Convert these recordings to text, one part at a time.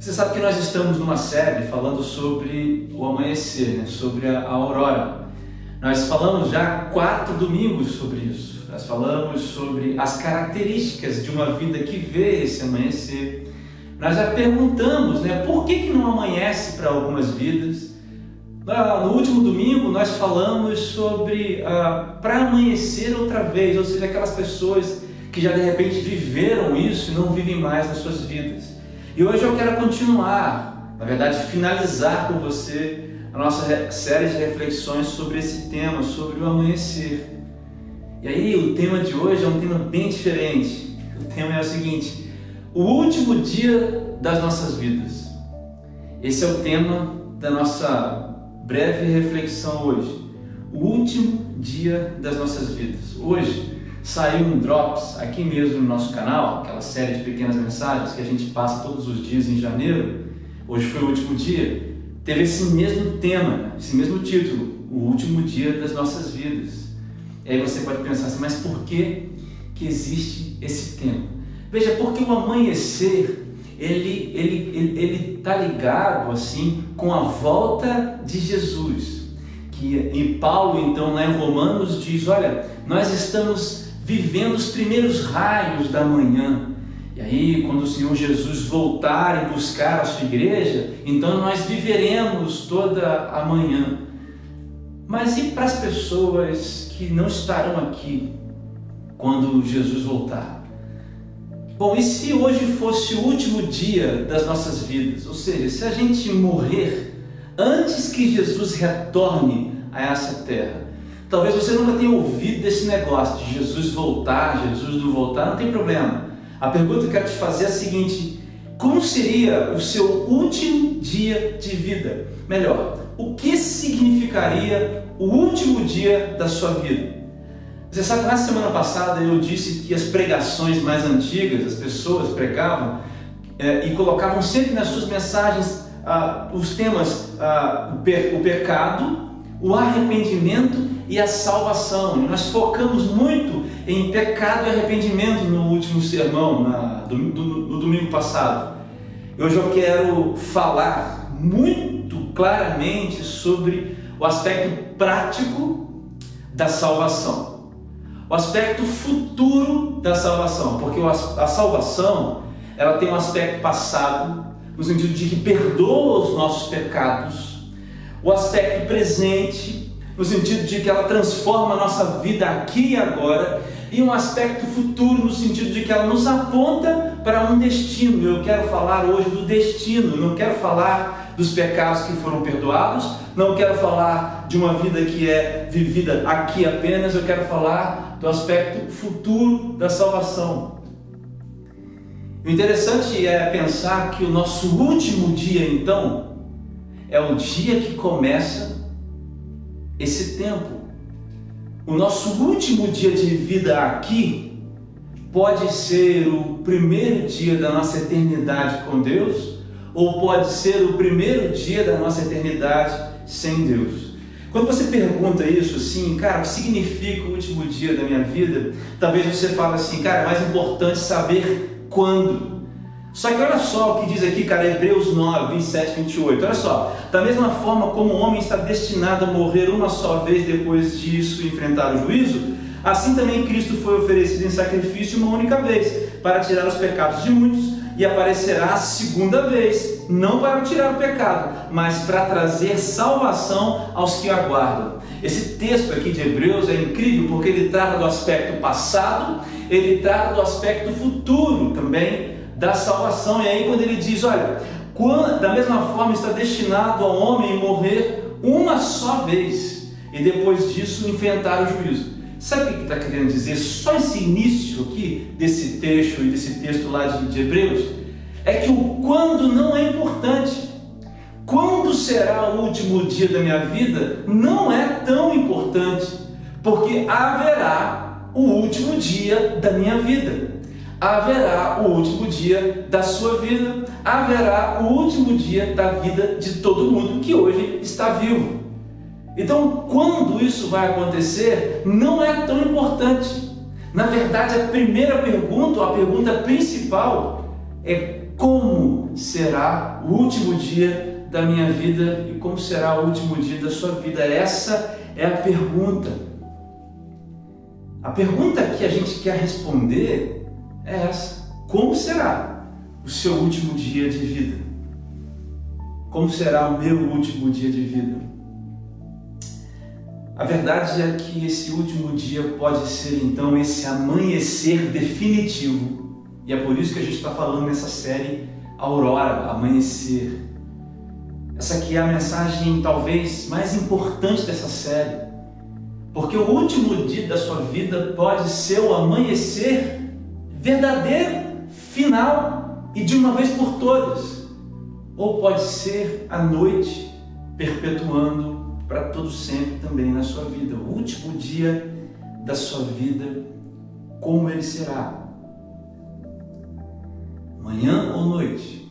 Você sabe que nós estamos numa série falando sobre o amanhecer, né? sobre a, a aurora. Nós falamos já quatro domingos sobre isso. Nós falamos sobre as características de uma vida que vê esse amanhecer. Nós já perguntamos, né, por que, que não amanhece para algumas vidas? No último domingo nós falamos sobre uh, para amanhecer outra vez, ou seja, aquelas pessoas que já de repente viveram isso e não vivem mais nas suas vidas. E hoje eu quero continuar, na verdade, finalizar com você a nossa série de reflexões sobre esse tema, sobre o amanhecer. E aí, o tema de hoje é um tema bem diferente. O tema é o seguinte: o último dia das nossas vidas. Esse é o tema da nossa breve reflexão hoje. O último dia das nossas vidas. Hoje, saiu um Drops aqui mesmo no nosso canal, aquela série de pequenas mensagens que a gente passa todos os dias em janeiro. Hoje foi o último dia. Teve esse mesmo tema, esse mesmo título, o último dia das nossas vidas. E aí você pode pensar assim, mas por que que existe esse tema? Veja, porque o amanhecer ele ele ele, tá ligado assim com a volta de Jesus. Que em Paulo então lá em Romanos diz, olha, nós estamos vivendo os primeiros raios da manhã. E aí, quando o Senhor Jesus voltar e buscar a sua igreja, então nós viveremos toda a manhã. Mas e para as pessoas que não estarão aqui quando Jesus voltar? Bom, e se hoje fosse o último dia das nossas vidas? Ou seja, se a gente morrer antes que Jesus retorne a essa terra, Talvez você nunca tenha ouvido desse negócio de Jesus voltar, Jesus não voltar, não tem problema. A pergunta que eu quero te fazer é a seguinte: como seria o seu último dia de vida? Melhor, o que significaria o último dia da sua vida? Você sabe, na semana passada eu disse que as pregações mais antigas, as pessoas pregavam é, e colocavam sempre nas suas mensagens ah, os temas ah, o, per, o pecado, o arrependimento e a salvação. Nós focamos muito em pecado e arrependimento no último sermão, na, do, do, no domingo passado. Hoje eu quero falar muito claramente sobre o aspecto prático da salvação, o aspecto futuro da salvação, porque a salvação ela tem um aspecto passado, no sentido de que perdoa os nossos pecados, o aspecto presente, no sentido de que ela transforma a nossa vida aqui e agora, e um aspecto futuro, no sentido de que ela nos aponta para um destino. Eu quero falar hoje do destino, não quero falar dos pecados que foram perdoados, não quero falar de uma vida que é vivida aqui apenas, eu quero falar do aspecto futuro da salvação. O interessante é pensar que o nosso último dia, então, é o dia que começa esse tempo. O nosso último dia de vida aqui pode ser o primeiro dia da nossa eternidade com Deus, ou pode ser o primeiro dia da nossa eternidade sem Deus. Quando você pergunta isso assim, cara, o que significa o último dia da minha vida? Talvez você fale assim, cara, é mais importante saber quando. Só que olha só o que diz aqui, cara, Hebreus 9, 27, 28. Olha só, da mesma forma como o homem está destinado a morrer uma só vez depois disso enfrentar o juízo, assim também Cristo foi oferecido em sacrifício uma única vez, para tirar os pecados de muitos, e aparecerá a segunda vez, não para tirar o pecado, mas para trazer salvação aos que aguardam. Esse texto aqui de Hebreus é incrível porque ele trata do aspecto passado, ele trata do aspecto futuro também da salvação. E aí, quando ele diz: Olha, quando, da mesma forma está destinado ao homem morrer uma só vez e depois disso enfrentar o juízo. Sabe o que está querendo dizer? Só esse início aqui desse trecho e desse texto lá de, de Hebreus é que o quando não é importante. Quando será o último dia da minha vida não é tão importante, porque haverá o último dia da minha vida haverá o último dia da sua vida, haverá o último dia da vida de todo mundo que hoje está vivo. Então, quando isso vai acontecer, não é tão importante. Na verdade, a primeira pergunta, a pergunta principal, é como será o último dia da minha vida e como será o último dia da sua vida? Essa é a pergunta. A pergunta que a gente quer responder é essa: como será o seu último dia de vida? Como será o meu último dia de vida? A verdade é que esse último dia pode ser então esse amanhecer definitivo. E é por isso que a gente está falando nessa série Aurora, Amanhecer. Essa aqui é a mensagem talvez mais importante dessa série. Porque o último dia da sua vida pode ser o amanhecer verdadeiro, final e de uma vez por todas. Ou pode ser a noite perpetuando para todo sempre também na sua vida. O último dia da sua vida, como ele será? Manhã ou noite?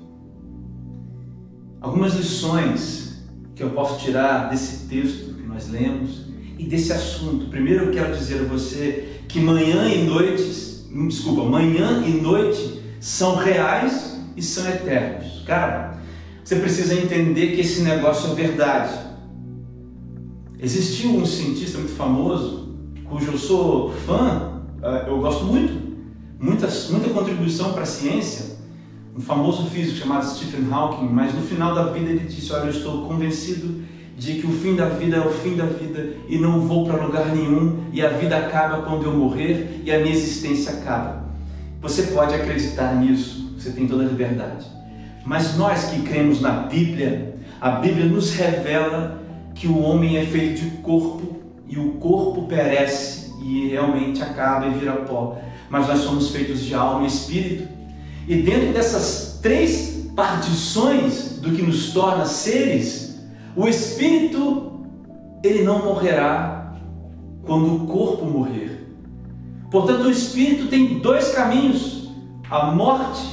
Algumas lições que eu posso tirar desse texto que nós lemos e desse assunto. Primeiro eu quero dizer a você que manhã e noite, desculpa, manhã e noite são reais e são eternos. Cara, você precisa entender que esse negócio é verdade. Existiu um cientista muito famoso, cujo eu sou fã, eh, eu gosto muito, muitas, muita contribuição para a ciência, um famoso físico chamado Stephen Hawking, mas no final da vida ele disse: Olha, eu estou convencido de que o fim da vida é o fim da vida e não vou para lugar nenhum e a vida acaba quando eu morrer e a minha existência acaba. Você pode acreditar nisso, você tem toda a liberdade. Mas nós que cremos na Bíblia, a Bíblia nos revela que o homem é feito de corpo e o corpo perece e realmente acaba e vira pó. Mas nós somos feitos de alma e espírito. E dentro dessas três partições do que nos torna seres, o espírito ele não morrerá quando o corpo morrer. Portanto, o espírito tem dois caminhos: a morte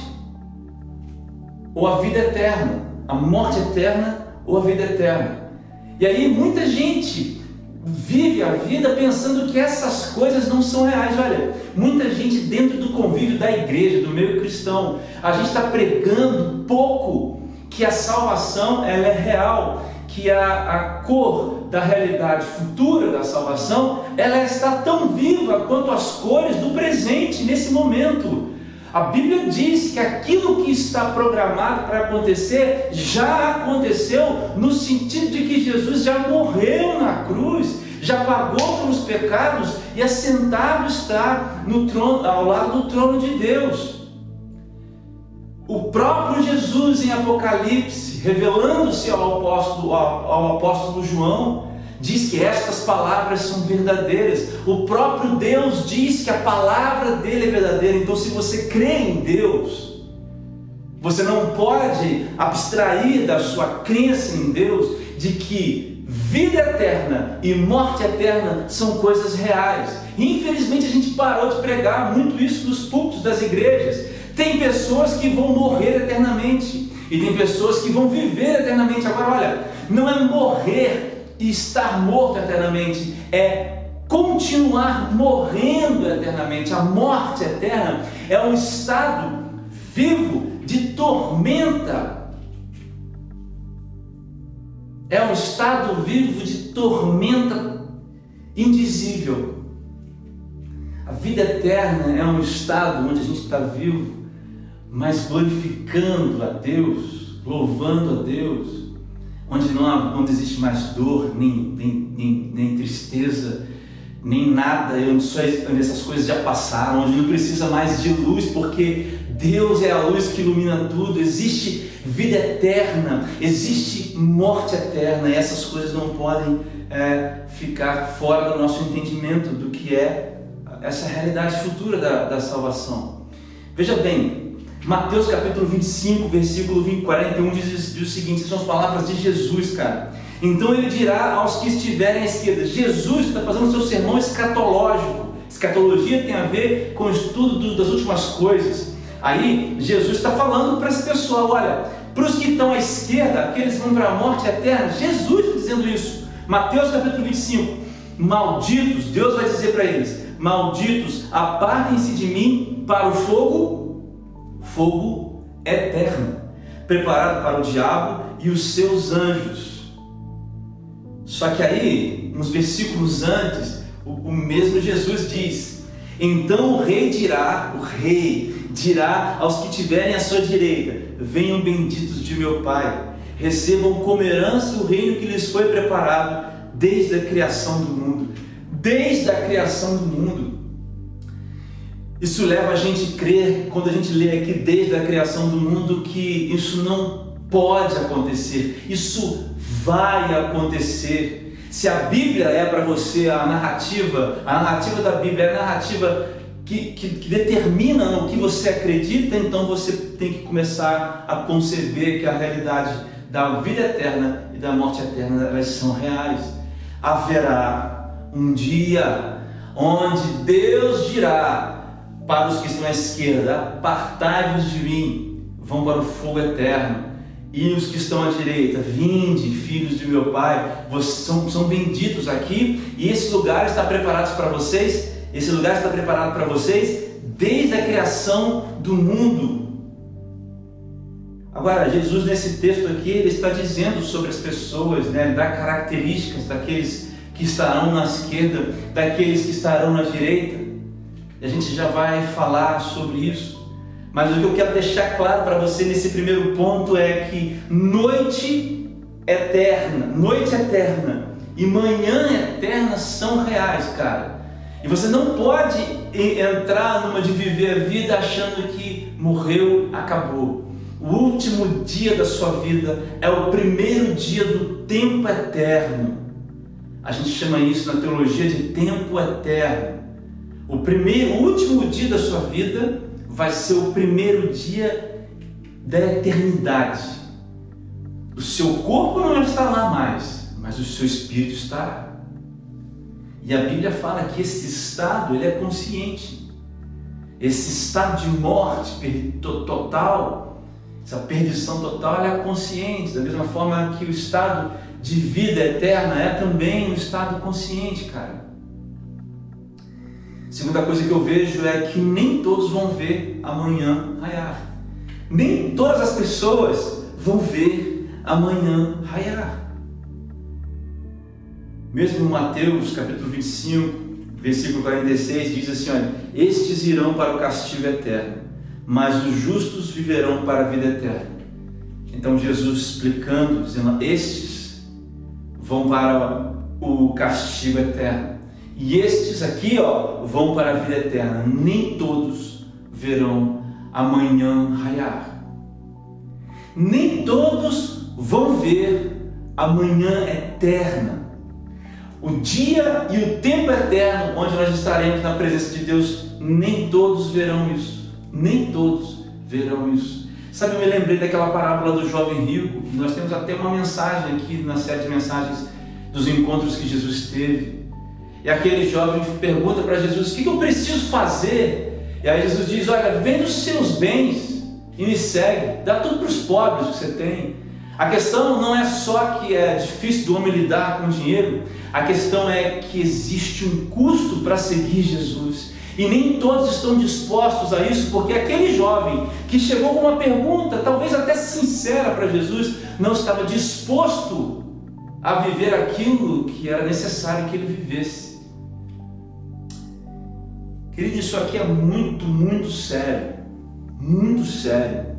ou a vida eterna. A morte eterna ou a vida eterna. E aí muita gente vive a vida pensando que essas coisas não são reais. Olha, muita gente dentro do convívio da igreja, do meio cristão, a gente está pregando pouco que a salvação ela é real, que a, a cor da realidade futura da salvação ela está tão viva quanto as cores do presente nesse momento. A Bíblia diz que aquilo que está programado para acontecer já aconteceu, no sentido de que Jesus já morreu na cruz, já pagou pelos pecados e assentado está no trono, ao lado do trono de Deus. O próprio Jesus em Apocalipse, revelando-se ao apóstolo, ao, apóstolo João, diz que estas palavras são verdadeiras. O próprio Deus diz que a palavra dele é verdadeira. Então, se você crê em Deus, você não pode abstrair da sua crença em Deus de que vida eterna e morte eterna são coisas reais. Infelizmente, a gente parou de pregar muito isso nos púlpitos das igrejas. Tem pessoas que vão morrer eternamente e tem pessoas que vão viver eternamente. Agora, olha, não é morrer e estar morto eternamente é continuar morrendo eternamente. A morte eterna é um estado vivo de tormenta. É um estado vivo de tormenta indizível. A vida eterna é um estado onde a gente está vivo, mas glorificando a Deus, louvando a Deus, onde não, há, não existe mais dor, nem, nem, nem, nem tristeza, nem nada, onde, só, onde essas coisas já passaram, onde não precisa mais de luz, porque Deus é a luz que ilumina tudo, existe vida eterna, existe morte eterna, e essas coisas não podem é, ficar fora do nosso entendimento do que é essa realidade futura da, da salvação. Veja bem, Mateus capítulo 25, versículo 20, 41 diz, diz o seguinte: são as palavras de Jesus, cara. Então ele dirá aos que estiverem à esquerda: Jesus está fazendo o seu sermão escatológico. Escatologia tem a ver com o estudo das últimas coisas. Aí Jesus está falando para esse pessoal: olha, para os que estão à esquerda, aqueles que vão para a morte eterna, Jesus está dizendo isso. Mateus capítulo 25: Malditos, Deus vai dizer para eles: Malditos, apartem-se de mim para o fogo fogo eterno, preparado para o diabo e os seus anjos. Só que aí, uns versículos antes, o, mesmo Jesus diz: Então o rei dirá, o rei dirá aos que tiverem à sua direita: Venham benditos de meu Pai, recebam como herança o reino que lhes foi preparado desde a criação do mundo. Desde a criação do mundo. Isso leva a gente a crer, quando a gente lê aqui desde a criação do mundo, que isso não pode acontecer, isso vai acontecer. Se a Bíblia é para você a narrativa, a narrativa da Bíblia é a narrativa que, que, que, determina o que você acredita, então você tem que começar a conceber que a realidade da vida eterna e da morte eterna elas são reais. Haverá um dia onde Deus dirá para os que estão à esquerda: Apartai-vos de mim, vão para o fogo eterno. E os que estão à direita, vinde, filhos de meu Pai, vocês são, são benditos aqui, e esse lugar está preparado para vocês. Esse lugar está preparado para vocês desde a criação do mundo. Agora, Jesus nesse texto aqui, ele está dizendo sobre as pessoas, né, dá características daqueles que estarão na esquerda, daqueles que estarão na direita. A gente já vai falar sobre isso. Mas o que eu quero deixar claro para você nesse primeiro ponto é que noite eterna, noite eterna e manhã eterna são reais, cara. E você não pode entrar numa de viver a vida achando que morreu, acabou. O último dia da sua vida é o primeiro dia do tempo eterno. A gente chama isso na teologia de tempo eterno. O primeiro, o último dia da sua vida vai ser o primeiro dia da eternidade. O seu corpo não está lá mais, mas o seu espírito está. E a Bíblia fala que esse estado ele é consciente. Esse estado de morte total, essa perdição total, ela é consciente. Da mesma forma que o estado de vida eterna é também um estado consciente, cara. Segunda coisa que eu vejo é que nem todos vão ver amanhã raiar. Nem todas as pessoas vão ver amanhã raiar. Mesmo Mateus capítulo 25, versículo 46 diz assim: olha, estes irão para o castigo eterno, mas os justos viverão para a vida eterna. Então Jesus explicando, dizendo: estes vão para o castigo eterno e estes aqui, ó, vão para a vida eterna. Nem todos verão amanhã raiar. Nem todos vão ver amanhã eterna. O dia e o tempo eterno onde nós estaremos na presença de Deus, nem todos verão isso. Nem todos verão isso. Sabe, eu me lembrei daquela parábola do jovem rico. Nós temos até uma mensagem aqui na série de mensagens dos encontros que Jesus teve. E aquele jovem pergunta para Jesus: O que, eu preciso fazer? E aí Jesus diz: Olha, vende os seus bens e me segue, dá tudo para os pobres que você tem. A questão não é só que é difícil do homem lidar com dinheiro, a questão é que existe um custo para seguir Jesus. E nem todos estão dispostos a isso, porque aquele jovem que chegou com uma pergunta, talvez até sincera para Jesus, não estava disposto a viver aquilo que era necessário que ele vivesse. Querido, isso aqui é muito, muito sério. Muito sério.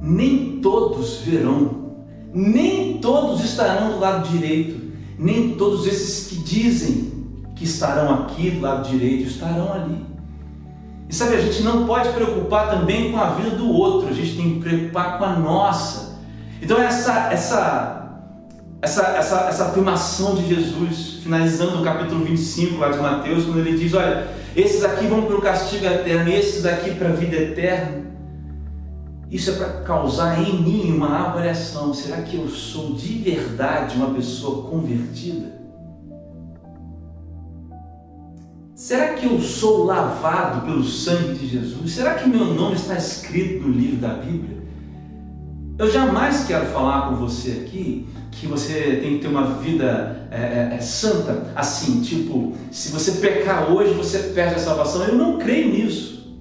Nem todos verão, nem todos estarão do lado direito, nem todos esses que dizem que estarão aqui do lado direito estarão ali. E sabe, a gente não pode preocupar também com a vida do outro, a gente tem que preocupar com a nossa. Então essa essa essa, essa, essa afirmação de Jesus, finalizando o capítulo 25 lá de Mateus, quando ele diz: Olha, esses aqui vão para o castigo eterno, esses aqui para a vida eterna. Isso é para causar em mim uma avaliação: será que eu sou de verdade uma pessoa convertida? Será que eu sou lavado pelo sangue de Jesus? Será que meu nome está escrito no livro da Bíblia? Eu jamais quero falar com você aqui que você tem que ter uma vida é, é, é, santa, assim, tipo, se você pecar hoje, você perde a salvação. Eu não creio nisso.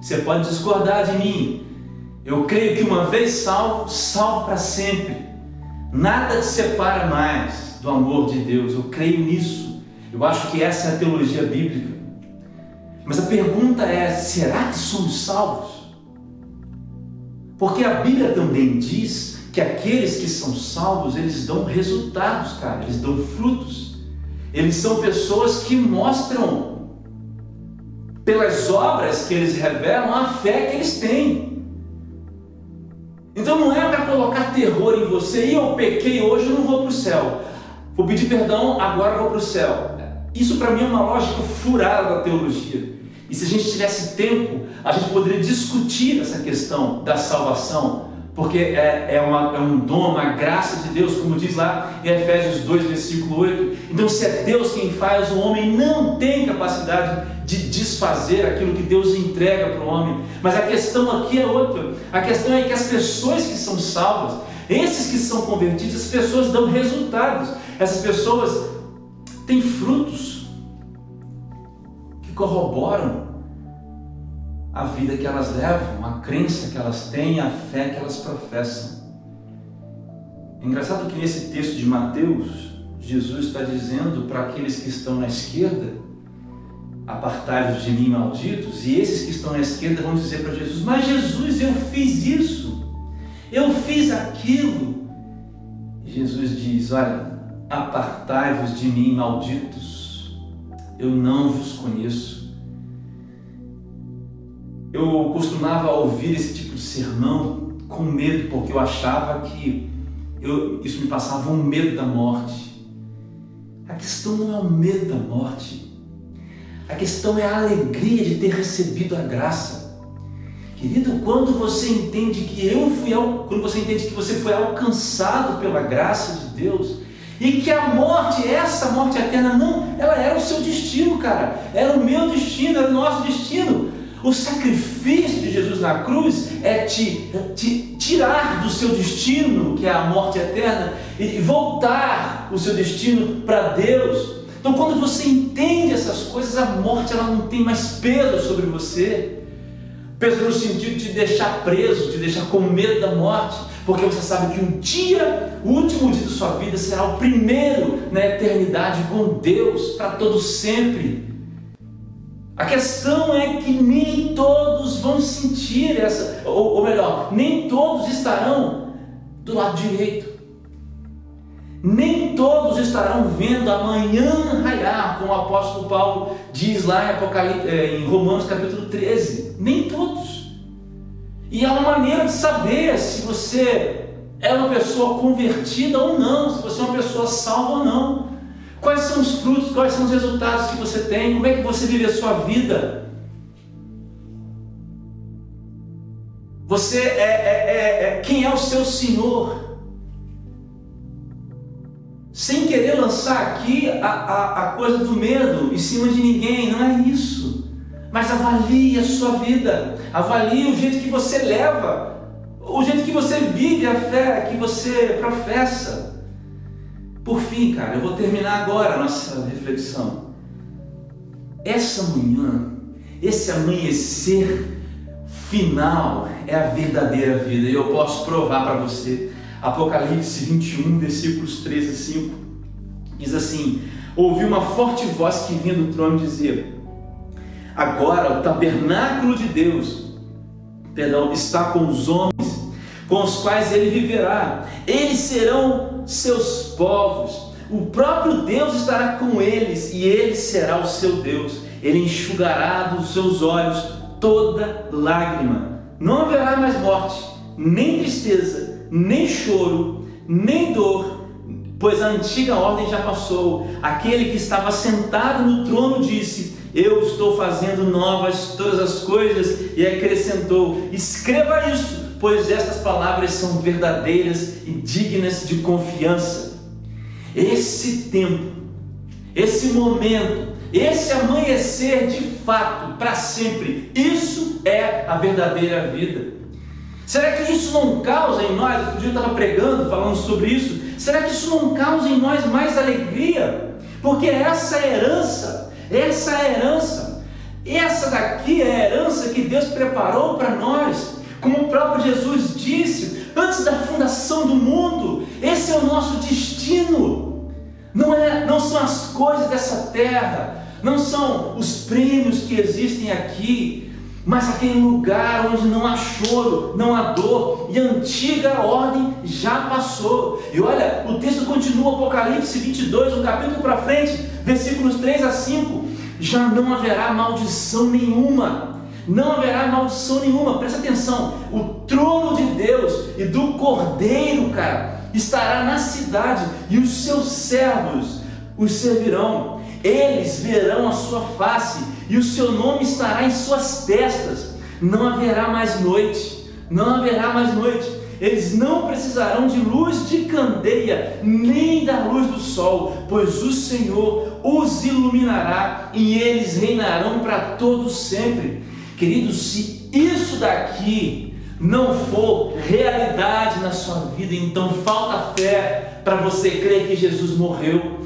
Você pode discordar de mim. Eu creio que uma vez salvo, salvo para sempre. Nada te separa mais do amor de Deus. Eu creio nisso. Eu acho que essa é a teologia bíblica. Mas a pergunta é: será que somos salvos? Porque a Bíblia também diz que aqueles que são salvos, eles dão resultados, cara, eles dão frutos. Eles são pessoas que mostram pelas obras que eles revelam a fé que eles têm. Então não é para colocar terror em você, e eu pequei hoje, eu não vou para o céu. Vou pedir perdão, agora vou para o céu. Isso para mim é uma lógica furada da teologia. E se a gente tivesse tempo, a gente poderia discutir essa questão da salvação, porque é, é, uma, é um dom, uma graça de Deus, como diz lá em Efésios 2, versículo 8. Então, se é Deus quem faz, o homem não tem capacidade de desfazer aquilo que Deus entrega para o homem. Mas a questão aqui é outra. A questão é que as pessoas que são salvas, esses que são convertidos, as pessoas dão resultados. Essas pessoas têm frutos que corroboram a vida que elas levam, a crença que elas têm, a fé que elas professam. É engraçado que nesse texto de Mateus, Jesus está dizendo para aqueles que estão na esquerda, apartai-vos de mim, malditos, e esses que estão na esquerda vão dizer para Jesus: Mas Jesus, eu fiz isso, eu fiz aquilo. E Jesus diz: Olha, apartai-vos de mim, malditos, eu não vos conheço eu costumava ouvir esse tipo de sermão com medo, porque eu achava que eu, isso me passava um medo da morte. A questão não é o medo da morte, a questão é a alegria de ter recebido a graça. Querido, quando você entende que eu fui, quando você entende que você foi alcançado pela graça de Deus, e que a morte, essa morte eterna, não, ela era o seu destino, cara. Era o meu destino, era o nosso destino. O sacrifício de Jesus na cruz é te, te, tirar do seu destino, que é a morte eterna, e voltar o seu destino para Deus. Então, quando você entende essas coisas, a morte ela não tem mais peso sobre você. Peso no sentido de deixar preso, de deixar com medo da morte, porque você sabe que um dia, o último dia da sua vida, será o primeiro na eternidade com Deus para todo sempre. A questão é que nem todos vão sentir essa, ou, ou melhor, nem todos estarão do lado direito. Nem todos estarão vendo amanhã raiar, como o apóstolo Paulo diz lá em, é, em Romanos capítulo 13. Nem todos. E há uma maneira de saber se você é uma pessoa convertida ou não, se você é uma pessoa salva ou não. Quais são os frutos, quais são os resultados que você tem, como é que você vive a sua vida. Você é, é, é, é quem é o seu Senhor. Sem querer lançar aqui a, a, a coisa do medo em cima de ninguém, não é isso. Mas avalie a sua vida, avalie o jeito que você leva, o jeito que você vive a fé que você professa. Por fim, cara, eu vou terminar agora a nossa reflexão. Essa manhã, esse amanhecer final é a verdadeira vida e eu posso provar para você. Apocalipse 21, versículos 13 a 5 diz assim: Ouvi uma forte voz que vinha do trono dizer: Agora o tabernáculo de Deus, perdão, está com os homens, com os quais ele viverá. Eles serão seus povos. O próprio Deus estará com eles e ele será o seu Deus. Ele enxugará dos seus olhos toda lágrima. Não haverá mais morte, nem tristeza, nem choro, nem dor, pois a antiga ordem já passou. Aquele que estava sentado no trono disse: Eu estou fazendo novas todas as coisas, e acrescentou: Escreva isso pois estas palavras são verdadeiras e dignas de confiança. Esse tempo, esse momento, esse amanhecer de fato, para sempre, isso é a verdadeira vida. Será que isso não causa em nós? Outro dia eu estava pregando, falando sobre isso. Será que isso não causa em nós mais alegria? Porque essa herança, essa herança, essa daqui é a herança que Deus preparou para nós Como o próprio Jesus disse, antes da fundação do mundo, esse é o nosso destino. Não, é, não são as coisas dessa terra, não são os prêmios que existem aqui, mas aquele lugar onde não há choro, não há dor, e a antiga ordem já passou. E olha, o texto continua, Apocalipse 22, um capítulo para frente, versículos 3 a 5. Já não haverá maldição nenhuma, não haverá maldição nenhuma, presta atenção. O trono de Deus e do Cordeiro, cara, estará na cidade, e os seus servos os servirão. Eles verão a sua face e o seu nome estará em suas testas. Não haverá mais noite, não haverá mais noite. Eles não precisarão de luz de candeia, nem da luz do sol, pois o Senhor os iluminará e eles reinarão para todos sempre. Queridos, se isso daqui não for realidade na sua vida, então falta fé para você crer que Jesus morreu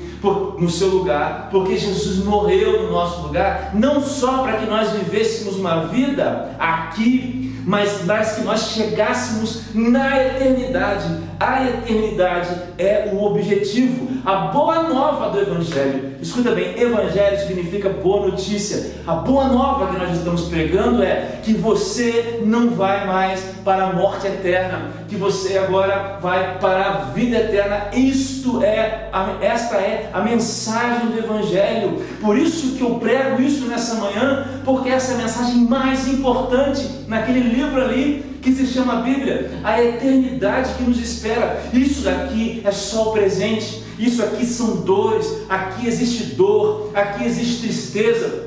no seu lugar, porque Jesus morreu no nosso lugar, não só para que nós vivêssemos uma vida aqui, mas, mas que nós chegássemos na eternidade. A eternidade é o objetivo, a boa nova do Evangelho. Escuta bem, Evangelho significa boa notícia. A boa nova que nós estamos pregando é que você não vai mais para a morte eterna, que você agora vai para a vida eterna. Isto é, esta é a mensagem do Evangelho. Por isso que eu prego isso nessa manhã, porque essa é a mensagem mais importante naquele livro ali que se chama Bíblia, a eternidade que nos espera. Isso daqui é só o presente, isso aqui são dores, aqui existe dor, aqui existe tristeza.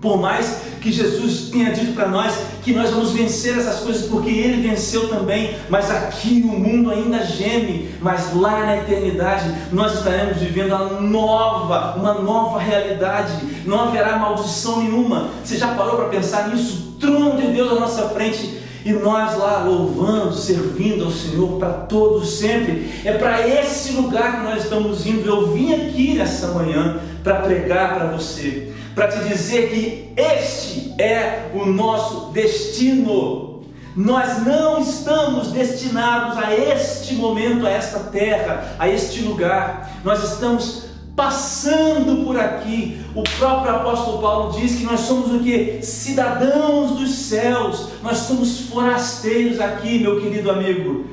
Por mais que Jesus tenha dito para nós que nós vamos vencer essas coisas porque Ele venceu também, mas aqui o mundo ainda geme, mas lá na eternidade nós estaremos vivendo a nova, uma nova realidade, não haverá maldição nenhuma. Você já parou para pensar nisso? O trono de Deus à nossa frente e nós lá louvando, servindo ao Senhor para todos sempre. É para esse lugar que nós estamos indo. Eu vim aqui nessa manhã para pregar para você, para te dizer que este é o nosso destino. Nós não estamos destinados a este momento, a esta terra, a este lugar. Nós estamos passando por aqui. O próprio apóstolo Paulo diz que nós somos o que? Cidadãos dos céus. Nós somos forasteiros aqui, meu querido amigo.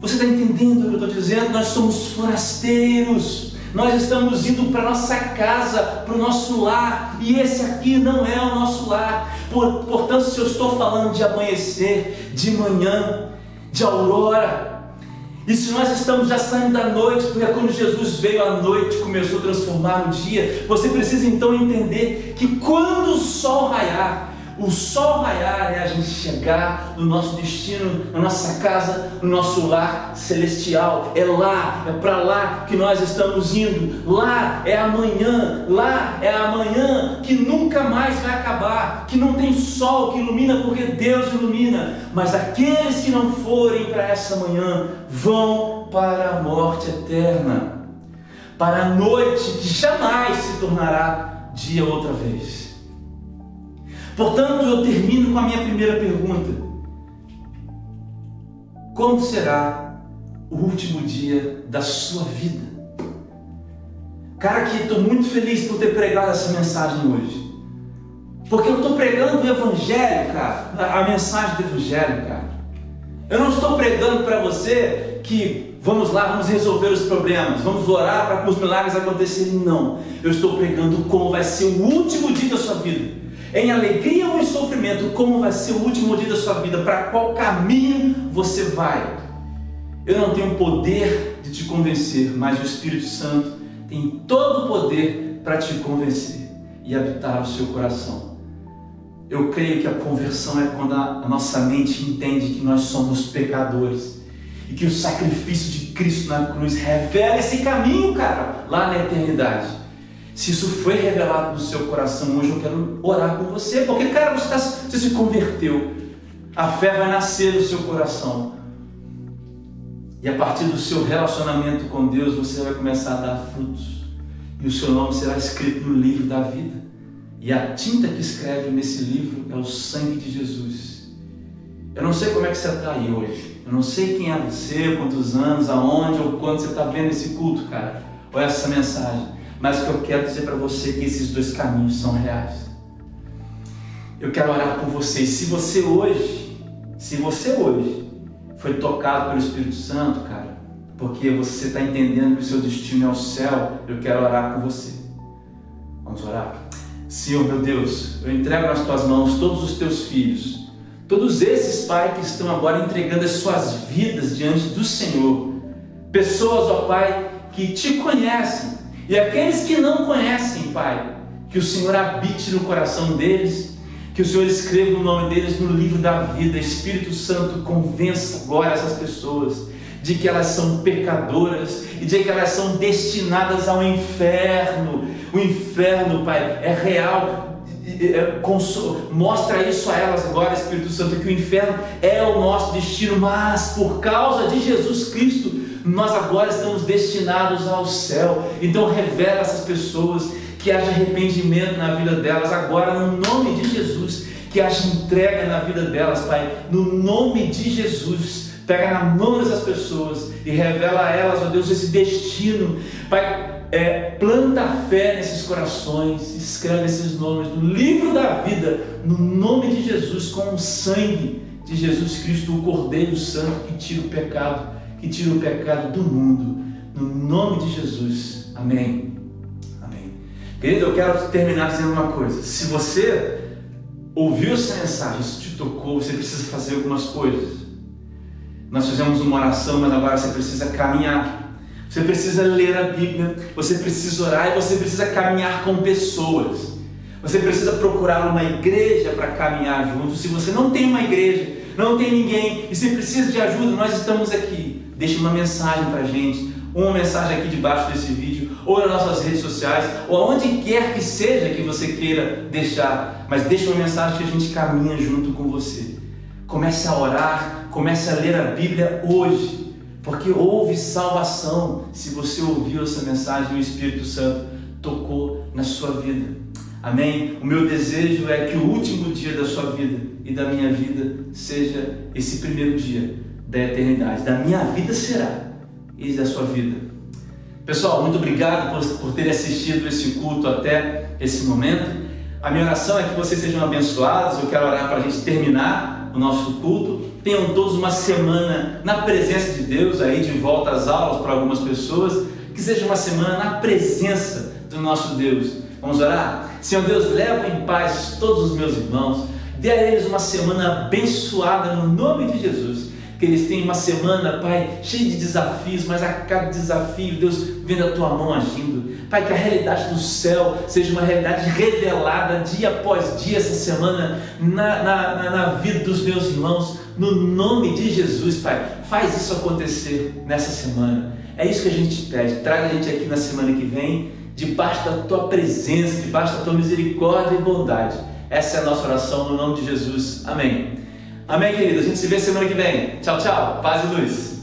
Você está entendendo o que eu estou dizendo? Nós somos forasteiros. Nós estamos indo para nossa casa, para o nosso lar, e esse aqui não é o nosso lar. Por, portanto, se eu estou falando de amanhecer, de manhã, de aurora, e se nós estamos já saindo da noite, porque quando Jesus veio à noite, começou a transformar o dia, você precisa então entender que quando o sol raiar, o sol raiar é a gente chegar no nosso destino, na nossa casa, no nosso lar celestial. É lá, é para lá que nós estamos indo. Lá é amanhã, lá é amanhã que nunca mais vai acabar, que não tem sol que ilumina porque Deus ilumina. Mas aqueles que não forem para essa manhã vão para a morte eterna, para a noite que jamais se tornará dia outra vez. Portanto, eu termino com a minha primeira pergunta: Como será o último dia da sua vida? Cara, que estou muito feliz por ter pregado essa mensagem hoje. Porque eu estou pregando o Evangelho, cara, a mensagem do Evangelho, cara. Eu não estou pregando para você que vamos lá, vamos resolver os problemas, vamos orar para que os milagres acontecerem. Não. Eu estou pregando como vai ser o último dia da sua vida em alegria ou em sofrimento, como vai ser o último dia da sua vida, para qual caminho você vai. Eu não tenho poder de te convencer, mas o Espírito Santo tem todo o poder para te convencer e habitar o seu coração. Eu creio que a conversão é quando a nossa mente entende que nós somos pecadores e que o sacrifício de Cristo na cruz revela esse caminho, cara, lá na eternidade. Se isso foi revelado no seu coração hoje, eu quero orar com você, porque, cara, você, tá, você se converteu. A fé vai nascer no seu coração. E a partir do seu relacionamento com Deus, você vai começar a dar frutos. E o seu nome será escrito no livro da vida. E a tinta que escreve nesse livro é o sangue de Jesus. Eu não sei como é que você está aí hoje. Eu não sei quem é você, quantos anos, aonde ou quando você está vendo esse culto, cara, ou essa mensagem. Mas o que eu quero dizer para você é que esses dois caminhos são reais. Eu quero orar por você. E se você hoje, se você hoje foi tocado pelo Espírito Santo, cara, porque você está entendendo que o seu destino é o céu, eu quero orar por você. Vamos orar? Senhor meu Deus, eu entrego nas tuas mãos todos os teus filhos, todos esses, Pai, que estão agora entregando as suas vidas diante do Senhor. Pessoas, ó Pai, que te conhecem e aqueles que não conhecem, Pai, que o Senhor habite no coração deles, que o Senhor escreva o nome deles no livro da vida. Espírito Santo, convença agora essas pessoas de que elas são pecadoras e de que elas são destinadas ao inferno. O inferno, Pai, é real. É, mostra isso a elas agora, Espírito Santo, que o inferno é o nosso destino, mas por causa de Jesus Cristo, nós agora estamos destinados ao céu. Então revela essas pessoas que haja arrependimento na vida delas agora no nome de Jesus, que haja entrega na vida delas, Pai, no nome de Jesus. Pega na mão dessas pessoas e revela a elas, ó Deus, esse destino. Pai, é, planta fé nesses corações, escreve esses nomes no livro da vida, no nome de Jesus, com o sangue de Jesus Cristo, o Cordeiro Santo que tira o pecado que tira o pecado do mundo. No nome de Jesus. Amém. Amém. Querido, eu quero terminar dizendo uma coisa. Se você ouviu essa mensagem, isso te tocou, você precisa fazer algumas coisas. Nós fizemos uma oração, mas agora você precisa caminhar. Você precisa ler a Bíblia, você precisa orar e você precisa caminhar com pessoas. Você precisa procurar uma igreja para caminhar junto. Se você não tem uma igreja, não tem ninguém e se precisa de ajuda, nós estamos aqui. Deixe uma mensagem para gente, uma mensagem aqui debaixo desse vídeo, ou nas nossas redes sociais, ou aonde quer que seja que você queira deixar. Mas deixe uma mensagem que a gente caminha junto com você. Comece a orar, comece a ler a Bíblia hoje, porque houve salvação se você ouviu essa mensagem e o Espírito Santo tocou na sua vida. Amém? O meu desejo é que o último dia da sua vida e da minha vida seja esse primeiro dia da eternidade. Da minha vida será e da sua vida. Pessoal, muito obrigado por, por terem assistido esse culto até esse momento. A minha oração é que vocês sejam abençoados. Eu quero orar para a gente terminar o nosso culto. Tenham todos uma semana na presença de Deus, aí de volta às aulas para algumas pessoas. Que seja uma semana na presença do nosso Deus Vamos orar? Senhor Deus, leva em paz todos os meus irmãos. Dê a eles uma semana abençoada no nome de Jesus. Que eles tenham uma semana, Pai, cheia de desafios, mas a cada desafio, Deus, vendo a tua mão agindo. Pai, que a realidade do céu seja uma realidade revelada dia após dia essa semana na, na, na, na vida dos meus irmãos. No nome de Jesus, Pai, faz isso acontecer nessa semana. É isso que a gente pede. Traga a gente aqui na semana que vem debaixo da tua presença, debaixo da tua misericórdia e bondade. Essa é a nossa oração no nome de Jesus. Amém. Amém, querido. A gente se vê semana que vem. Tchau, tchau. Paz e luz.